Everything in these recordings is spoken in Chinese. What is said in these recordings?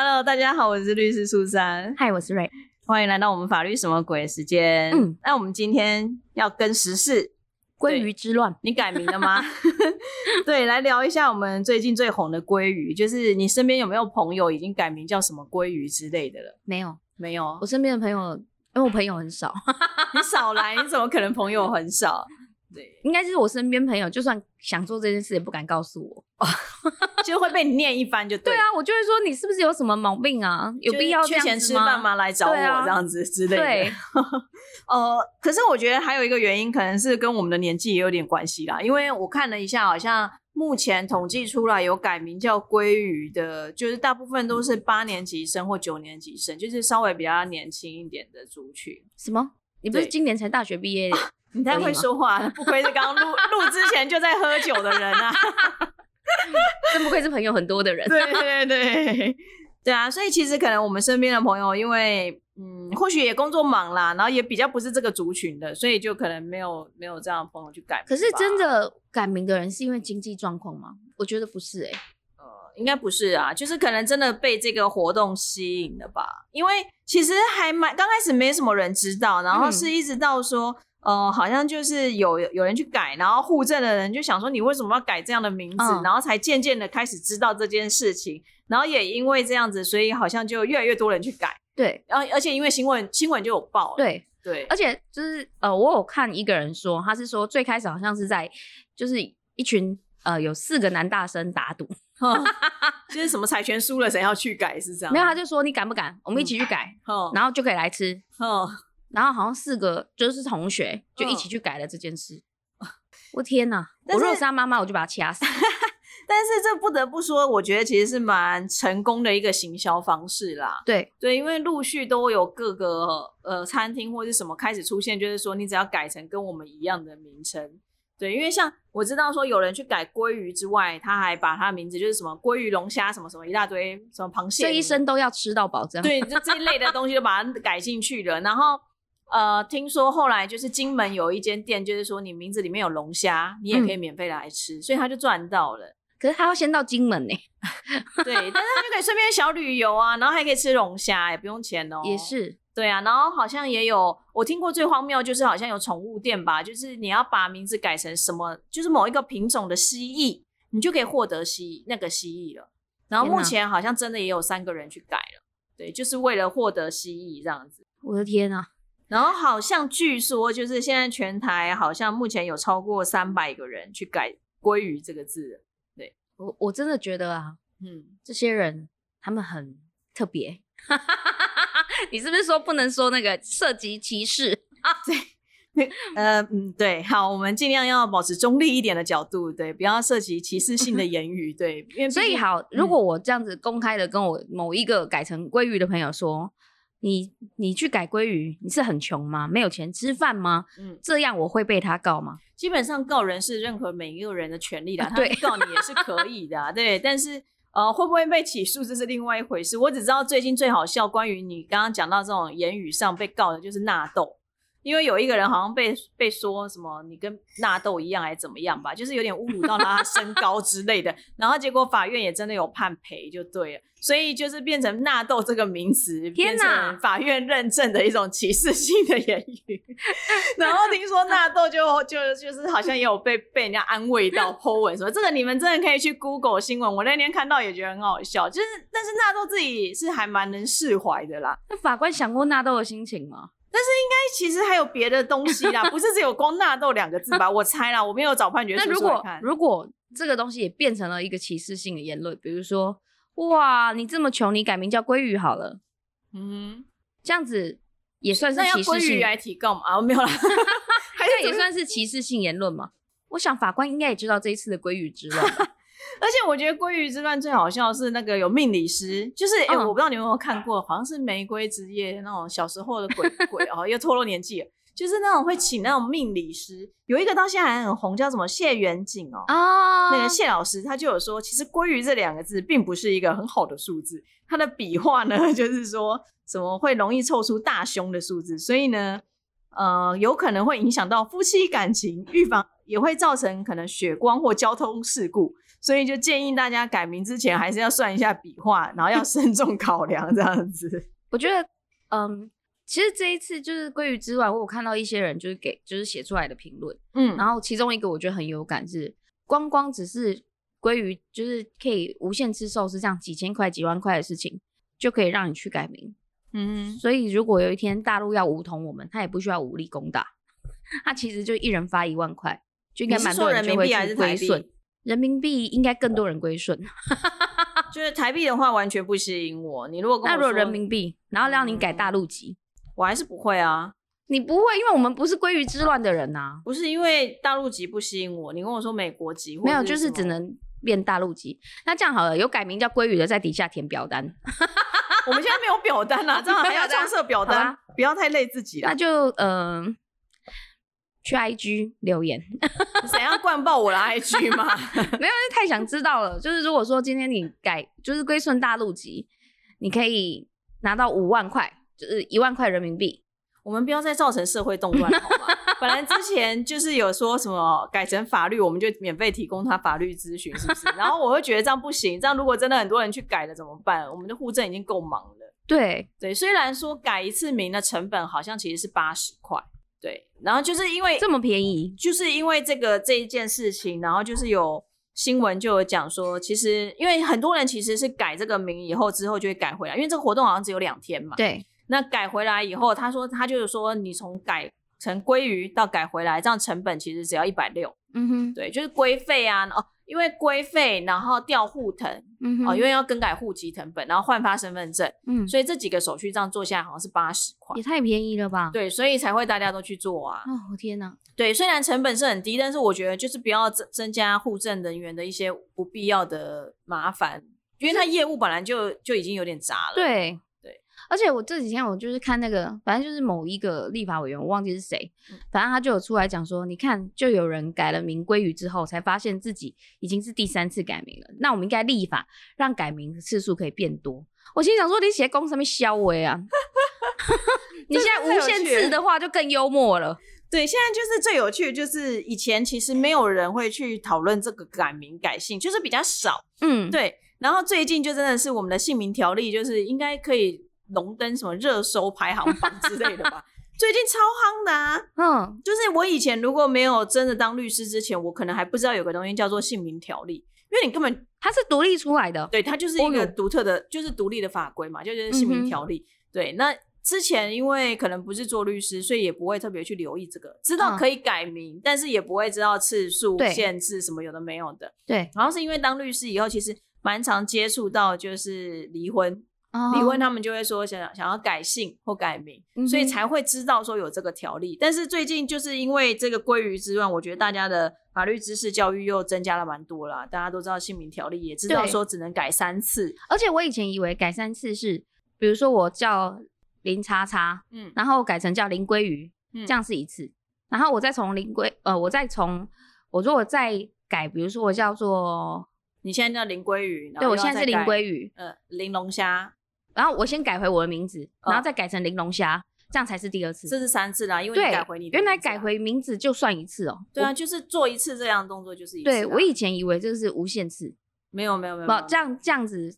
Hello，大家好，我是律师苏珊，嗨，我是瑞，欢迎来到我们法律什么鬼时间。嗯那我们今天要跟时事，鲑鱼之乱，你改名了吗？对，来聊一下我们最近最红的鲑鱼，就是你身边有没有朋友已经改名叫什么鲑鱼之类的了？没有，没有我，身边的朋友，因为我朋友很少，你少来，你怎么可能朋友很少？对，应该是我身边朋友，就算想做这件事，也不敢告诉我。就会被你念一番就对。对啊，我就会说你是不是有什么毛病啊？有必要这缺钱？吃饭吗？来找我这样子之类的。对，呃，可是我觉得还有一个原因，可能是跟我们的年纪也有点关系啦。因为我看了一下，好像目前统计出来有改名叫鲑鱼的，就是大部分都是八年级生或九年级生，就是稍微比较年轻一点的族群。什么？你不是今年才大学毕业？你太会说话了，不愧是刚录 录之前就在喝酒的人啊！真不愧是朋友很多的人。对对对，对啊，所以其实可能我们身边的朋友，因为嗯，或许也工作忙啦，然后也比较不是这个族群的，所以就可能没有没有这样的朋友去改名。可是真的改名的人是因为经济状况吗？我觉得不是哎、呃，应该不是啊，就是可能真的被这个活动吸引了吧？因为其实还蛮刚开始没什么人知道，然后嗯是一直到说。呃，好像就是有有人去改，然后户政的人就想说你为什么要改这样的名字，嗯。然后才渐渐的开始知道这件事情，然后也因为这样子，所以好像就越来越多人去改，对。然后而且因为新闻新闻就有报了，对，对，而且就是呃，我有看一个人说，他是说最开始好像是在就是一群呃有四个男大生打赌，哼就是什么财权输了谁要去改是这样，没有他就说你敢不敢，我们一起去改，哼然后就可以来吃。哼然后好像四个就是同学就一起去改了这件事。我天哪！我如果是他妈妈，我就把他掐死。但是这不得不说，我觉得其实是蛮成功的一个行销方式啦。对，对，因为陆续都有各个呃餐厅或是什么开始出现，就是说你只要改成跟我们一样的名称。对，因为像我知道说有人去改鲑鱼之外，他还把他的名字就是什么鲑鱼龙虾什么什么一大堆什么螃蟹，这一生都要吃到饱，这样。对，就这一类的东西就把它改进去了。然后呃，听说后来就是金门有一间店，就是说你名字里面有龙虾，你也可以免费来吃，所以他就赚到了。可是他要先到金门呢、对，但是他就可以顺便小旅游啊，然后还可以吃龙虾，也不用钱哦。也是。对啊，然后好像也有我听过最荒谬，就是好像有宠物店吧，就是你要把名字改成什么，就是某一个品种的蜥蜴，你就可以获得蜥那个蜥蜴了。然后目前好像真的也有三个人去改了，对，就是为了获得蜥蜴这样子。我的天啊！然后好像据说就是现在全台好像目前有超过三百个人去改“鲑鱼”这个字对。我我真的觉得啊，嗯，这些人他们很特别。你是不是说不能说那个涉及歧视？呃，嗯，对，好，我们尽量要保持中立一点的角度，对，不要涉及歧视性的言语，对，因为所以好，如果我这样子公开的跟我某一个改成鲑鱼的朋友说，你你去改鲑鱼，你是很穷吗？没有钱吃饭吗？嗯，这样我会被他告吗？基本上告人是任何每一个人的权利啦，他告你也是可以的啊、对，但是呃，会不会被起诉这是另外一回事。我只知道最近最好笑，关于你刚刚讲到这种言语上被告的就是纳豆。因为有一个人好像被被说什么你跟纳豆一样还是怎么样吧，就是有点侮辱到他身高之类的，然后结果法院也真的有判赔就对了，所以就是变成纳豆这个名词，变天哪成法院认证的一种歧视性的言语。然后听说纳豆就就就是好像也有被被人家安慰到 po 文说这个你们真的可以去 Google 新闻，我那天看到也觉得很好笑，就是但是纳豆自己是还蛮能释怀的啦。那法官想过纳豆的心情吗？其实还有别的东西啦，不是只有光纳豆两个字吧？我猜啦，我没有找判决书那如果。如果这个东西也变成了一个歧视性的言论，比如说，哇，你这么穷，你改名叫鲑鱼好了，嗯这样子也算，是要歧视性，鲑鱼来提告吗？啊，没有啦，这也算是歧视性言论吗？我想法官应该也知道这一次的鲑鱼之乱吧，而且我觉得鲑鱼之乱最好笑的是那个有命理师，就是哎、嗯。我不知道你们有没有看过，好像是《玫瑰之夜》那种小时候的鬼 鬼哦，又透露年纪了，就是那种会请那种命理师，有一个到现在还很红，叫什么谢元景哦。啊那个谢老师他就有说，其实“鲑鱼”这两个字并不是一个很好的数字，它的笔画呢，就是说什么会容易凑出大凶的数字，所以呢，呃，有可能会影响到夫妻感情，预防也会造成可能血光或交通事故，所以就建议大家改名之前还是要算一下笔画，然后要慎重考量这样子。我觉得，嗯，其实这一次就是鲑鱼之外，我有看到一些人就是给就是写出来的评论，嗯，然后其中一个我觉得很有感是，光光只是鲑鱼就是可以无限吃寿司这样几千块几万块的事情，就可以让你去改名。嗯所以如果有一天大陆要武统我们，他也不需要武力攻打，他其实就一人发一万块，就应该蛮多人就会去币还是台币归顺。人民币应该更多人归顺。就是台币的话完全不吸引我。你如果那如果人民币，然后让你改大嗯陆籍，我还是不会啊，你不会，因为我们不是鲑鱼之乱的人呐、不是因为大陆籍不吸引我。你跟我说美国籍，没有，就是只能变大陆籍。那这样好了，有改名叫鲑鱼的，在底下填表单，我们现在没有表单啦，这样还要没设表单，不要太累自己啦。那就嗯、呃去 IG 留言。怎样灌爆我的 IG 吗？没有，太想知道了。就是如果说今天你改，就是归顺大陆籍，你可以拿到五万块，就是一万块人民币。我们不要再造成社会动乱好吗？本来之前就是有说什么改成法律，我们就免费提供他法律咨询，是不是？然后我会觉得这样不行，这样如果真的很多人去改了怎么办？我们的户政已经够忙了。对，对，虽然说改一次名的成本好像其实是八十块，对，然后就是因为这么便宜，就是因为这个这一件事情，然后就是有新闻就有讲说，其实因为很多人其实是改这个名以后之后就会改回来，因为这个活动好像只有两天嘛。对，那改回来以后，他说他就是说，你从改成鲑鱼到改回来，这样成本其实只要一百六。嗯哼，对，就是规费啊，哦，因为规费，然后调户腾，嗯哼，哦，因为要更改户籍成本，然后换发身份证，嗯，所以这几个手续这样做下来好像是八十块也。太便宜了吧？对，所以才会大家都去做啊。哦，我天哪，对，虽然成本是很低，但是我觉得就是不要增增加户政人员的一些不必要的麻烦，因为他业务本来就就已经有点杂了。对对，而且我这几天我就是看那个，反正就是某一个立法委员，我忘记是谁，嗯反正他就有出来讲说，你看，就有人改了名归于之后，才发现自己已经是第三次改名了。那我们应该立法让改名的次数可以变多。我心想说，你写公上面消微啊，你现在无限次的话就更幽默了。对，现在就是最有趣的，就是以前其实没有人会去讨论这个改名改姓，就是比较少。嗯，对，然后最近就真的是我们的姓名条例，就是应该可以荣登什么热搜排行榜之类的吧。最近超夯的啊！嗯，就是我以前如果没有真的当律师之前，我可能还不知道有个东西叫做姓名条例，因为你根本它是独立出来的。对它就是一个独特的，就是独立的法规嘛，就是姓名条例。对，那之前因为可能不是做律师，所以也不会特别去留意这个，知道嗯可以改名，但是也不会知道次数限制什么有的没有的。对，然后是因为当律师以后，其实蛮常接触到就是离婚，离离婚他们就会说想想要改姓或改名，嗯所以才会知道说有这个条例。但是最近就是因为这个鲑鱼之乱，我觉得大家的法律知识教育又增加了蛮多啦。大家都知道姓名条例，也知道对说只能改三次。而且我以前以为改三次是，比如说我叫林叉叉，嗯，然后改成叫林鲑鱼，嗯这样是一次。然后我再从林鲑，呃，我再从我如果再改，比如说我叫做，你现在叫林鲑鱼，然对我现在是林鲑鱼，呃，玲珑虾，然后我先改回我的名字，哦然后再改成玲珑虾，这样才是第二次。这是三次啦，因为你改回你，的原来改回名字就算一次哦。对啊，就是做一次这样的动作就是一次啦。对我以前以为这是无限次，没有没有没有这样这样子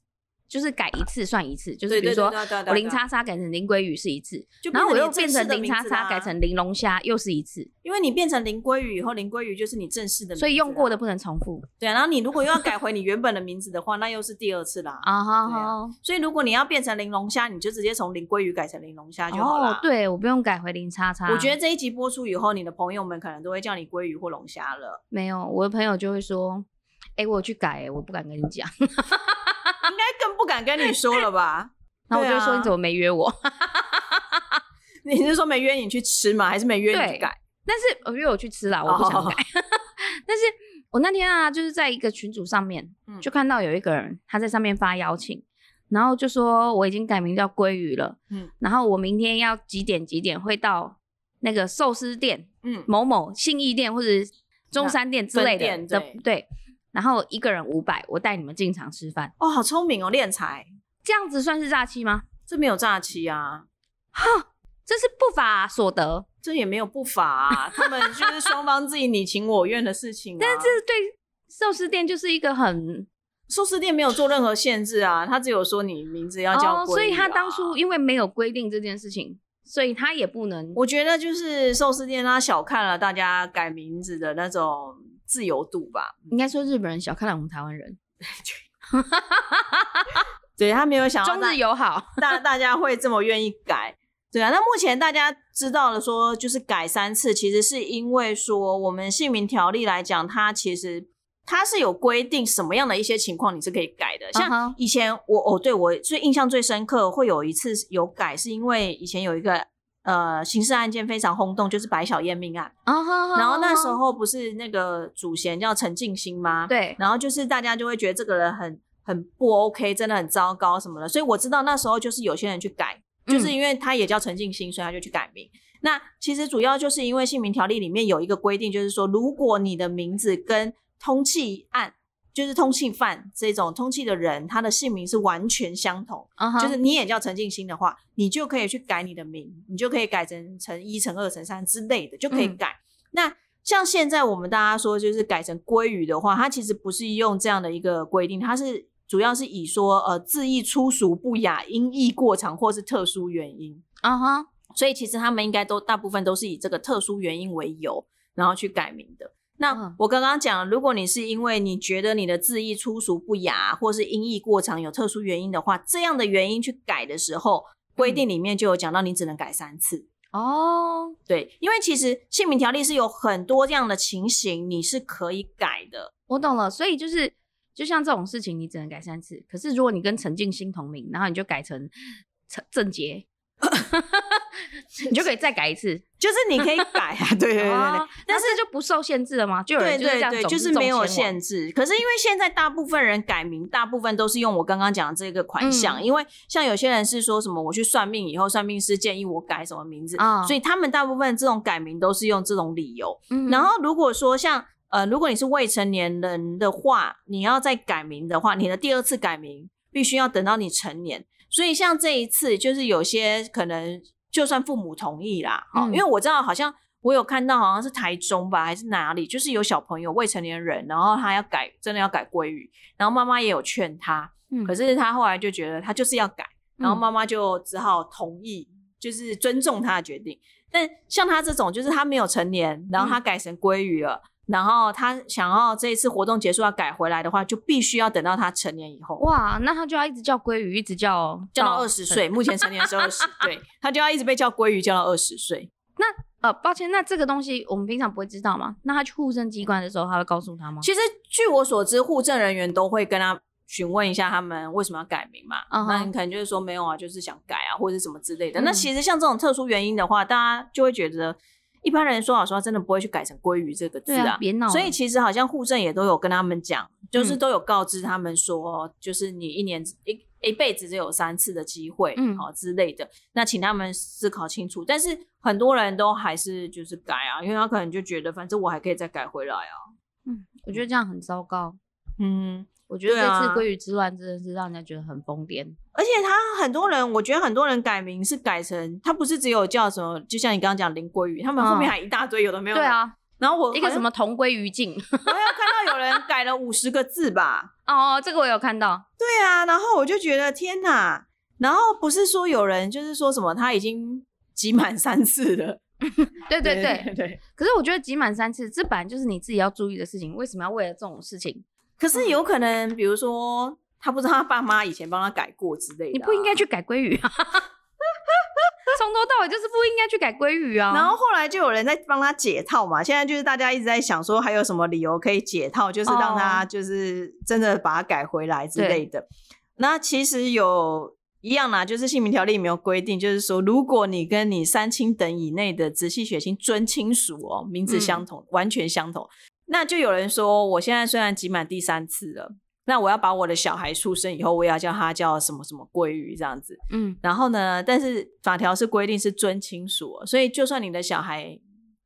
就是改一次算一次，就是比如说我林叉叉改成林鲑鱼是一次，就然后我又变成成你正式的林叉叉改成玲珑虾又是一次，因为你变成林鲑鱼以后，林鲑鱼就是你正式的名字，所以用过的不能重复对啊，然后你如果又要改回你原本的名字的话，那又是第二次啦。啊哈。所以如果你要变成玲珑虾，你就直接从林鲑鱼改成玲珑虾就好了。哦，，对我不用改回林叉叉。我觉得这一集播出以后，你的朋友们可能都会叫你鲑鱼或龙虾了，没有，我的朋友就会说，哎、我去改、欸，我不敢跟你讲。跟你说了吧？然后我就说，你怎么没约我？你是说没约你去吃吗？还是没约你去改？但是我约我去吃啦，我不想改。但是我那天啊，就是在一个群组上面，嗯就看到有一个人他在上面发邀请，然后就说我已经改名叫鲑鱼了，嗯然后我明天要几点几点会到那个寿司店嗯，某某信义店或者中山店之类的对对，然后一个人五百，我带你们进场吃饭，哦，好聪明哦，敛财，这样子算是诈欺吗？这没有诈欺啊，哈这是不法所得，这也没有不法啊，他们就是双方自己你情我愿的事情、啊。但是这是对寿司店就是一个很寿司店没有做任何限制啊，他只有说你名字要叫、哦，所以他当初因为没有规定这件事情，所以他也不能。我觉得就是寿司店他小看了大家改名字的那种自由度吧。应该说日本人小看了我们台湾人，对他没有想到中日友好。大大家会这么愿意改。对啊，那目前大家知道了说，就是改三次，其实是因为说我们姓名条例来讲，它其实它是有规定什么样的一些情况你是可以改的。嗯像以前我哦，对我最印象最深刻，会有一次有改，是因为以前有一个呃刑事案件非常轰动，就是白小燕命案。然后那时候不是那个主嫌叫陈静心吗？对，然后就是大家就会觉得这个人很很不 OK，真的很糟糕什么的，所以我知道那时候就是有些人去改，就是嗯因为他也叫陈静心，所以他就去改名。那其实主要就是因为姓名条例里面有一个规定，就是说如果你的名字跟通缉案，就是通缉犯这种通缉的人，他的姓名是完全相同，就是你也叫陈静心的话，你就可以去改你的名，你就可以改成陈一、陈二、陈三之类的，就可以嗯改。那像现在我们大家说，就是改成鲑鱼的话，它其实不是用这样的一个规定，它是主要是以说呃字义粗俗不雅、音译过长或是特殊原因，啊哈，所以其实他们应该都大部分都是以这个特殊原因为由，然后去改名的。那嗯我刚刚讲，如果你是因为你觉得你的字义粗俗不雅，或是音译过长有特殊原因的话，这样的原因去改的时候，规定里面就有讲到你只能改三次。哦，对，因为其实姓名条例是有很多这样的情形，你是可以改的。我懂了，所以就是就像这种事情，你只能改三次。可是如果你跟陈静心同名，然后你就改成陈郑杰，你就可以再改一次。就是你可以改啊，对对对对对。哦但是就不受限制了吗？就有对人就是这对对，就是没有限制。可是因为现在大部分人改名，大部分都是用我刚刚讲的这个款项。嗯因为像有些人是说什么，我去算命以后，算命师建议我改什么名字，啊所以他们大部分这种改名都是用这种理由。嗯然后如果说像呃，如果你是未成年人的话，你要再改名的话，你的第二次改名必须要等到你成年。所以像这一次，就是有些可能就算父母同意啦，因为我知道好像我有看到好像是台中吧，还是哪里，就是有小朋友未成年人，然后他要改，真的要改鲑鱼，然后妈妈也有劝他，嗯可是他后来就觉得他就是要改，然后嗯。妈妈就只好同意，就是尊重他的决定。但像他这种，就是他没有成年，然后他嗯改成鲑鱼了，然后他想要这一次活动结束要改回来的话，就必须要等到他成年以后，哇，那他就要一直叫鲑鱼，一直叫叫到二十岁。目前成年是二十，对 他就要一直被叫鲑鱼，叫到二十岁。那呃，抱歉，那这个东西我们平常不会知道吗？那他去户政机关的时候，他会告诉他吗？其实据我所知，户政人员都会跟他询问一下他们为什么要改名嘛。那你可能就是说没有啊，就是想改啊，或者是什么之类的。那嗯其实像这种特殊原因的话，大家就会觉得一般人说老实话，真的不会去改成鲑鱼这个字对啊，别闹了。所以其实好像户政也都有跟他们讲，就是嗯都有告知他们说，就是你一年一一辈子只有三次的机会，嗯好、之类的。那请他们思考清楚。但是很多人都还是就是改啊，因为他可能就觉得反正我还可以再改回来啊。嗯，我觉得这样很糟糕。嗯，我觉得这次鲑鱼之乱真的是让人家觉得很疯癫。而且他很多人，我觉得很多人改名是改成他不是只有叫什么，就像你刚刚讲林鲑鱼，他们后面嗯还一大堆有的没有的。对，啊，然后我一个什么同归于尽。我有看到有人改了五十个字吧。哦，这个我有看到。对啊，然后我就觉得天哪！然后不是说有人就是说什么他已经集满三次了，对对对。对对。可是我觉得集满三次，这本来就是你自己要注意的事情，为什么要为了这种事情？可是有可能，比如说他不知道他爸妈以前帮他改过之类的啊、你不应该去改鲑鱼啊！从头到尾就是不应该去改鲑鱼啊！然后后来就有人在帮他解套嘛，现在就是大家一直在想说还有什么理由可以解套，就是让他哦就是真的把它改回来之类的。那其实有一样啦，就是姓名条例没有规定，就是说如果你跟你三亲等以内的直系血亲尊亲属哦，名字相同，完全相同，那就有人说，我现在虽然挤满第三次了。那我要把我的小孩出生以后，我也要叫他叫什么什么鲑鱼这样子。嗯然后呢，但是法条是规定是尊亲属哦，所以就算你的小孩，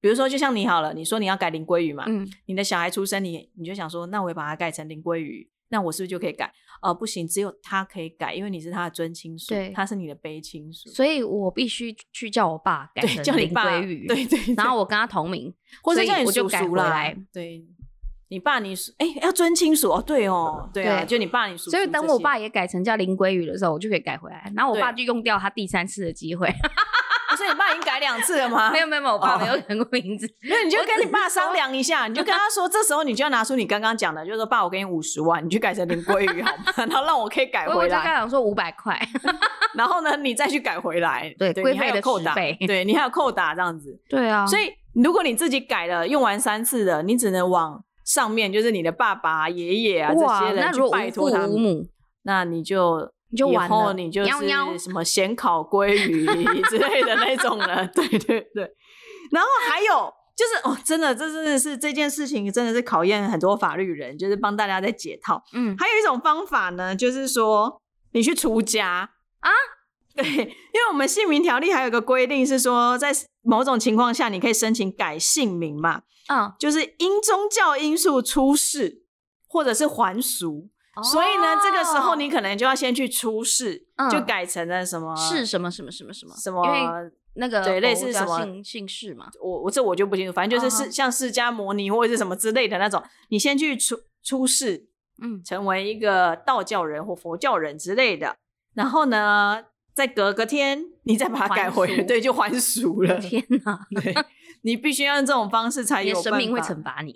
比如说就像你好了，你说你要改林鲑鱼嘛，嗯，你的小孩出生，你你就想说，那我也把它改成林鲑鱼，那我是不是就可以改？呃，不行，只有他可以改，因为你是他的尊亲属，他是你的卑亲属，所以我必须去叫我爸改对，成林叫你爸，鲑鱼，对对对然后我跟他同名，或者叫你叔我就改叔来，对，你爸你叔哎、要尊亲属哦，对哦，对就你爸你叔，所以等我爸也改成叫林鲑宇的时候，我就可以改回来。然后我爸就用掉他第三次的机会。改两次了吗？没有没有没有，我爸哦没有改过名字。那你就跟你爸商量一下，你就跟他说，这时候你就要拿出你刚刚讲的，就是说爸，我给你五十万，你去改成林鲑鱼好吗？然后让我可以改回来我就跟回来，他讲说五百块，然后呢，你再去改回来，对规你还费的有扣打，对你还有扣打这样子。对啊，所以如果你自己改了，用完三次的，你只能往上面，就是你的爸爸、爷爷啊这哇，些人去那如果无父拜托他们，母，那你就。以你就完了后你就是什么咸烤鲑鱼 之类的那种了，对对对。然后还有就是哦，真的，这真的是这件事情真的是考验很多法律人，就是帮大家在解套。嗯，还有一种方法呢，就是说你去出家啊。对，因为我们姓名条例还有个规定是说，在某种情况下你可以申请改姓名嘛，嗯，就是因宗教因素出世或者是还俗。所以呢，这个时候你可能就要先去出世，就改成了什么是什么什么什么什么？什因为么。那个对类似什么姓姓氏嘛，我我这我就不清楚，反正就是嗯释像释迦摩尼或者是什么之类的那种，你先去出出世，嗯，成为一个道教人或佛教人之类的，然后呢，再隔个天，你再把它改回对，就还俗了。天哪，对，你必须要用这种方式才有神明会法惩罚你。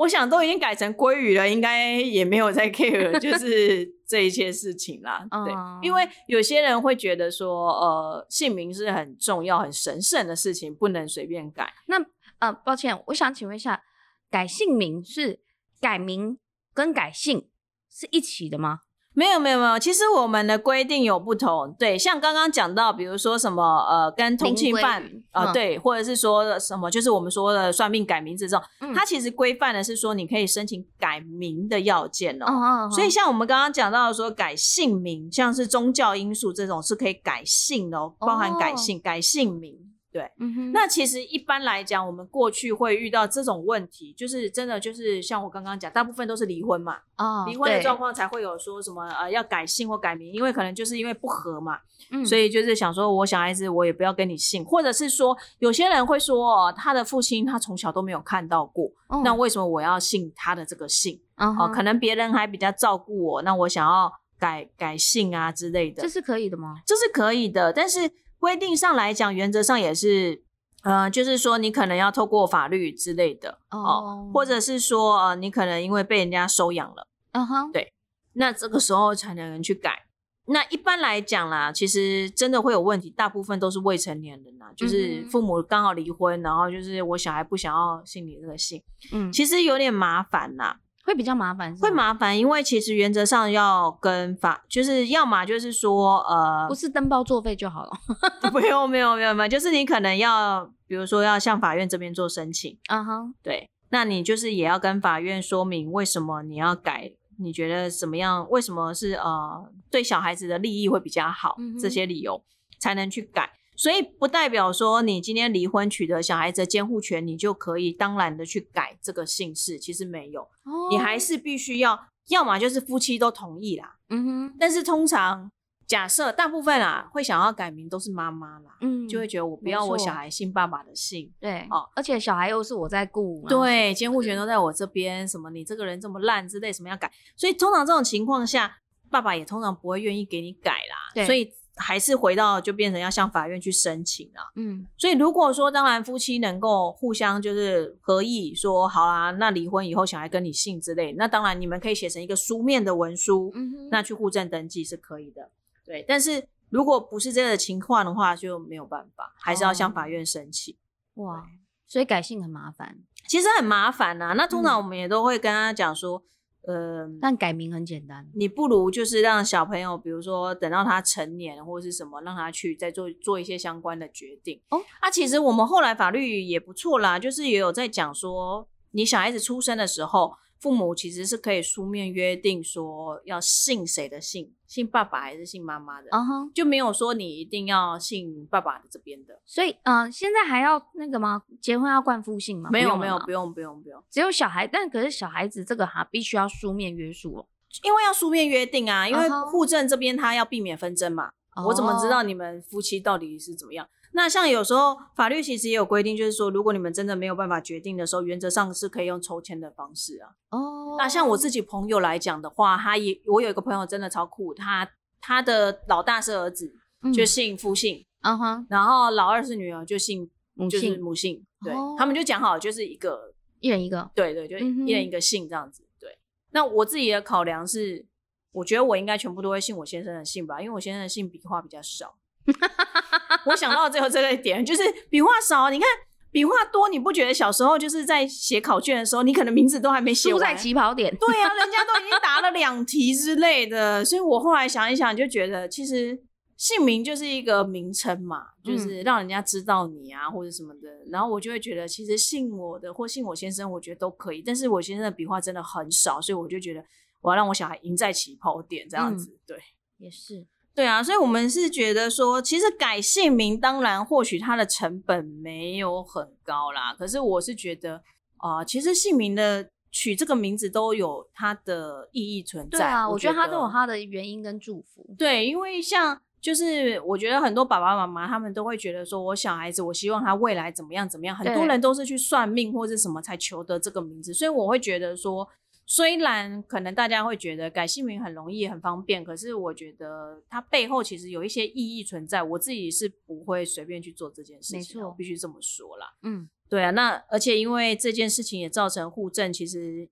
我想都已经改成鲑鱼了，应该也没有在 care 就 是这一些事情啦。对，哦因为有些人会觉得说，呃，姓名是很重要、很神圣的事情，不能随便改。那呃，抱歉，我想请问一下，改姓名是改名跟改姓是一起的吗？没有没有没有，其实我们的规定有不同。对，像刚刚讲到，比如说什么呃，跟通缉犯啊对，或者是说什么，就是我们说的算命改名字这种，嗯它其实规范的是说你可以申请改名的要件哦。哦哦，所以像我们刚刚讲到的说改姓名，像是宗教因素这种是可以改姓的哦，包含改哦姓、改姓名。对，嗯哼，那其实一般来讲，我们过去会遇到这种问题，就是真的就是像我刚刚讲，大部分都是离婚嘛，哦离婚的对状况才会有说什么呃要改姓或改名，因为可能就是因为不和嘛，嗯所以就是想说我小孩子我也不要跟你姓，或者是说有些人会说哦，他的父亲他从小都没有看到过，哦那为什么我要姓他的这个姓？哦，可能别人还比较照顾我，那我想要改改姓啊之类的这，是可以的吗？这是可以的，但是规定上来讲，原则上也是。呃，就是说你可能要透过法律之类的哦，或者是说呃，你可能因为被人家收养了。嗯哼，对那这个时候才能去改。那一般来讲啦，其实真的会有问题，大部分都是未成年人啦，就是父母刚好离婚，然后就是我小孩不想要姓你这个姓，嗯，其实有点麻烦啦，会比较麻烦，会？麻烦，因为其实原则上要跟法，就是要么就是说呃不，是登报作废就好了。不用没有没有没有，就是你可能要，比如说要向法院这边做申请，嗯哼，对，那你就是也要跟法院说明为什么你要改，你觉得怎么样？为什么是呃对小孩子的利益会比较好？这些理由才能去改。所以不代表说你今天离婚取得小孩子的监护权，你就可以当然的去改这个姓氏，其实没有，你还哦是必须要，要么就是夫妻都同意啦。嗯哼，但是通常假设大部分啊会想要改名都是妈妈啦，嗯，就会觉得我不要我小孩姓爸爸的姓。对哦，而且小孩又是我在顾，然后对，监护权都在我这边，什么你这个人这么烂之类，什么要改，所以通常这种情况下，爸爸也通常不会愿意给你改啦，对所以还是回到就变成要向法院去申请啊。嗯所以如果说当然夫妻能够互相就是合意说好啦，那离婚以后小孩跟你姓之类，那当然你们可以写成一个书面的文书，嗯，那去户政登记是可以的。对，但是如果不是这个情况的话，就没有办法，还是要向法院申请。哇，所以改姓很麻烦，其实很麻烦呐、那通常嗯我们也都会跟他讲说，呃，但改名很简单。你不如就是让小朋友，比如说等到他成年或者是什么，让他去再做做一些相关的决定。哦，啊，其实我们后来法律也不错啦，就是也有在讲说，你小孩子出生的时候，父母其实是可以书面约定说要姓谁的姓，姓爸爸还是姓妈妈的，嗯哼，就没有说你一定要姓爸爸的这边的。所以嗯、呃现在还要那个吗？结婚要冠夫姓吗？没有没有，不用不用不用，只有小孩，但可是小孩子这个哈必须要书面约束哦。因为要书面约定啊，因为户政这边他要避免纷争嘛。我怎么知道哦？你们夫妻到底是怎么样？那像有时候法律其实也有规定，就是说如果你们真的没有办法决定的时候，原则上是可以用抽签的方式啊。哦那像我自己朋友来讲的话，他也我有一个朋友真的超酷，他他的老大是儿子，就姓夫姓，嗯哼，然后老二是女儿，就姓就是母姓母姓，对、哦他们就讲好就是一个，一人一个，对对，就一人一个姓这样子。对，那我自己的考量是，我觉得我应该全部都会姓我先生的姓吧，因为我先生的姓笔画比较少。我想到最后这个点，就是笔画少，你看笔画多，你不觉得小时候就是在写考卷的时候，你可能名字都还没写输在，起跑点。对啊，人家都已经答了两题之类的，所以我后来想一想，就觉得其实姓名就是一个名称嘛，就是让人家知道你啊或者什么的。然后我就会觉得，其实姓我的或姓我先生，我觉得都可以。但是我先生的笔画真的很少，所以我就觉得我要让我小孩赢在起跑点这样子。对也是，对啊，所以我们是觉得说，其实改姓名，当然或许它的成本没有很高啦，可是我是觉得啊、其实姓名的取这个名字都有它的意义存在。对啊，我我觉得它都有它的原因跟祝福。对，因为像就是我觉得很多爸爸妈妈他们都会觉得说，我小孩子我希望他未来怎么样怎么样，很多人都是去算命或者什么才求得这个名字，所以我会觉得说。虽然可能大家会觉得改姓名很容易很方便，可是我觉得它背后其实有一些意义存在。我自己是不会随便去做这件事没情的，我错必须这么说啦。嗯，对啊，那而且因为这件事情也造成户政其实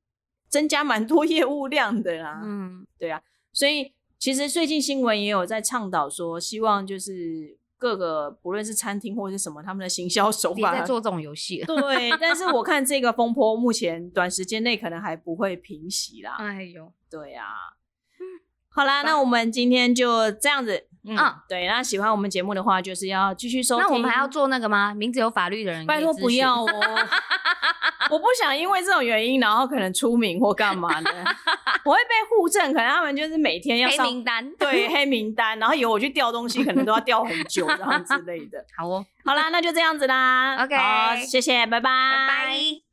增加蛮多 业务量的啦。嗯，对啊，所以其实最近新闻也有在倡导说，希望就是各个不论是餐厅或者是什么，他们的行销手法在做这种游戏。对，但是我看这个风波目前短时间内可能还不会平息啦。哎呦，对啊，好啦，那我们今天就这样子。嗯，嗯对，那喜欢我们节目的话，就是要继续收听。那我们还要做那个吗？名字有法律的人，拜托不要。哦，我不想因为这种原因，然后可能出名或干嘛的，我会被互证，可能他们就是每天要黑上名单。对黑名单，然后以后我去调东西，可能都要调很久，然后之类的。好哦，好啦，那就这样子啦。OK 好，谢谢，拜拜，拜拜。